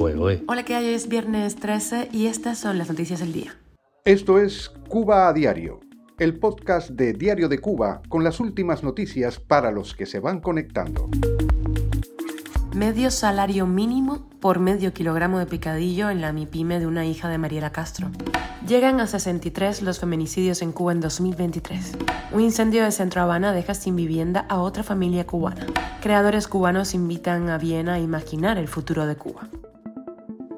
Hola, ¿qué hay? Hoy es viernes 13 y estas son las noticias del día. Esto es Cuba a Diario, el podcast de Diario de Cuba con las últimas noticias para los que se van conectando. Medio salario mínimo por medio kilogramo de picadillo en la MIPYME de una hija de Mariela Castro. Llegan a 63 los feminicidios en Cuba en 2023. Un incendio de Centro Habana deja sin vivienda a otra familia cubana. Creadores cubanos invitan a Viena a imaginar el futuro de Cuba.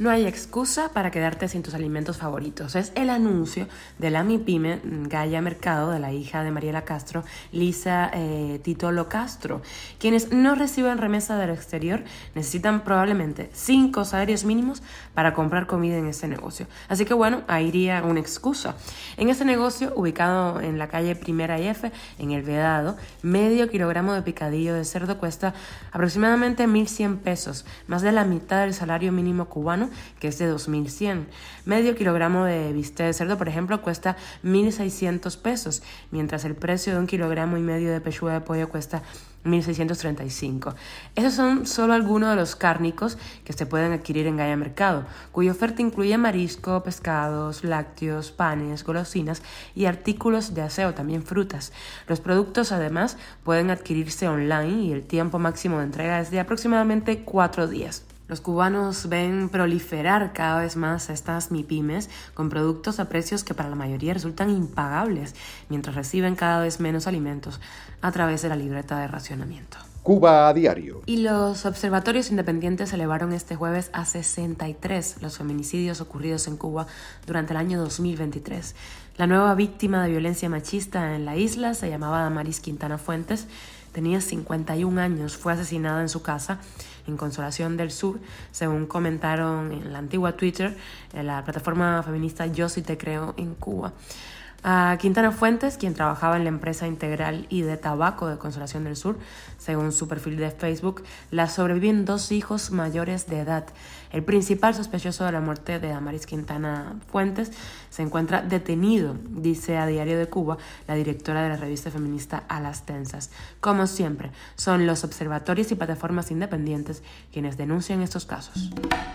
No hay excusa para quedarte sin tus alimentos favoritos. Es el anuncio de la MIPYME Gaya Mercado, de la hija de Mariela Castro, Lisa eh, Titolo Castro. Quienes no reciben remesa del exterior necesitan probablemente cinco salarios mínimos para comprar comida en ese negocio. Así que bueno, ahí iría una excusa. En ese negocio, ubicado en la calle Primera F, en El Vedado, medio kilogramo de picadillo de cerdo cuesta aproximadamente 1.100 pesos, más de la mitad del salario mínimo cubano que es de 2100. Medio kilogramo de bistec de cerdo, por ejemplo, cuesta 1600 pesos, mientras el precio de un kilogramo y medio de pechuga de pollo cuesta 1635. Esos son solo algunos de los cárnicos que se pueden adquirir en Gaia Mercado, cuya oferta incluye marisco, pescados, lácteos, panes, golosinas y artículos de aseo, también frutas. Los productos además pueden adquirirse online y el tiempo máximo de entrega es de aproximadamente cuatro días. Los cubanos ven proliferar cada vez más estas MIPIMES con productos a precios que para la mayoría resultan impagables, mientras reciben cada vez menos alimentos a través de la libreta de racionamiento. Cuba a diario. Y los observatorios independientes elevaron este jueves a 63 los feminicidios ocurridos en Cuba durante el año 2023. La nueva víctima de violencia machista en la isla se llamaba Damaris Quintana Fuentes, tenía 51 años, fue asesinada en su casa en Consolación del Sur, según comentaron en la antigua Twitter, en la plataforma feminista Yo sí te creo en Cuba. A Quintana Fuentes, quien trabajaba en la empresa integral y de tabaco de Consolación del Sur, según su perfil de Facebook, la sobreviven dos hijos mayores de edad. El principal sospechoso de la muerte de Amaris Quintana Fuentes se encuentra detenido, dice a Diario de Cuba la directora de la revista feminista A las Tensas. Como siempre, son los observatorios y plataformas independientes quienes denuncian estos casos.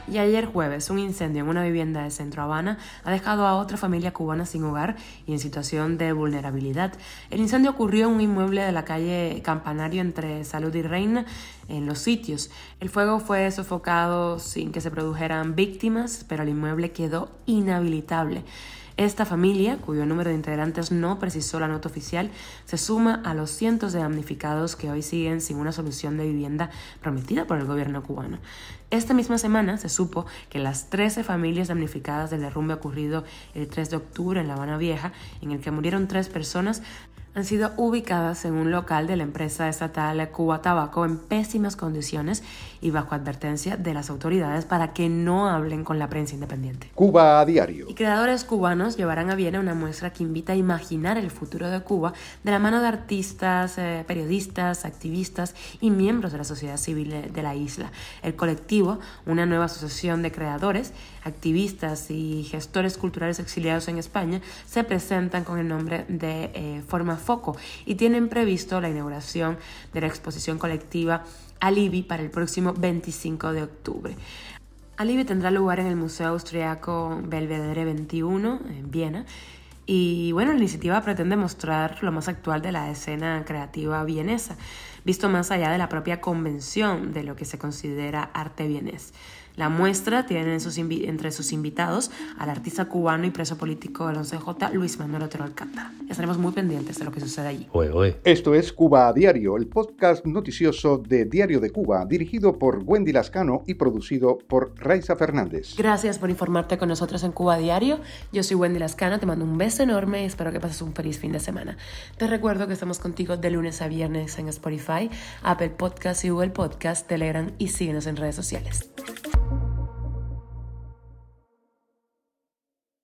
Y ayer jueves, un incendio en una vivienda de Centro Habana ha dejado a otra familia cubana sin hogar y en situación de vulnerabilidad. El incendio ocurrió en un inmueble de la calle Campanario entre Salud y Reina en los sitios. El fuego fue sofocado sin que se produjeran víctimas, pero el inmueble quedó inhabilitable. Esta familia, cuyo número de integrantes no precisó la nota oficial, se suma a los cientos de damnificados que hoy siguen sin una solución de vivienda prometida por el gobierno cubano. Esta misma semana se supo que las 13 familias damnificadas del derrumbe ocurrido el 3 de octubre en La Habana Vieja, en el que murieron tres personas, han sido ubicadas en un local de la empresa estatal Cuba Tabaco en pésimas condiciones y bajo advertencia de las autoridades para que no hablen con la prensa independiente. Cuba a diario. Y creadores cubanos llevarán a Viena una muestra que invita a imaginar el futuro de Cuba de la mano de artistas, eh, periodistas, activistas y miembros de la sociedad civil de la isla. El colectivo, una nueva asociación de creadores, activistas y gestores culturales exiliados en España, se presentan con el nombre de eh, Forma Foco y tienen previsto la inauguración de la exposición colectiva Alibi para el próximo 25 de octubre. Alibi tendrá lugar en el Museo Austriaco Belvedere 21 en Viena y bueno, la iniciativa pretende mostrar lo más actual de la escena creativa vienesa, visto más allá de la propia convención de lo que se considera arte vienés. La muestra tiene entre sus invitados al artista cubano y preso político del 11J, Luis Manuel Otero Alcántara. Estaremos muy pendientes de lo que sucede allí. Esto es Cuba a Diario, el podcast noticioso de Diario de Cuba, dirigido por Wendy Lascano y producido por Raiza Fernández. Gracias por informarte con nosotros en Cuba a Diario. Yo soy Wendy Lascano, te mando un beso enorme y espero que pases un feliz fin de semana. Te recuerdo que estamos contigo de lunes a viernes en Apple Podcast y Google Podcast, Telegram y síguenos en redes sociales.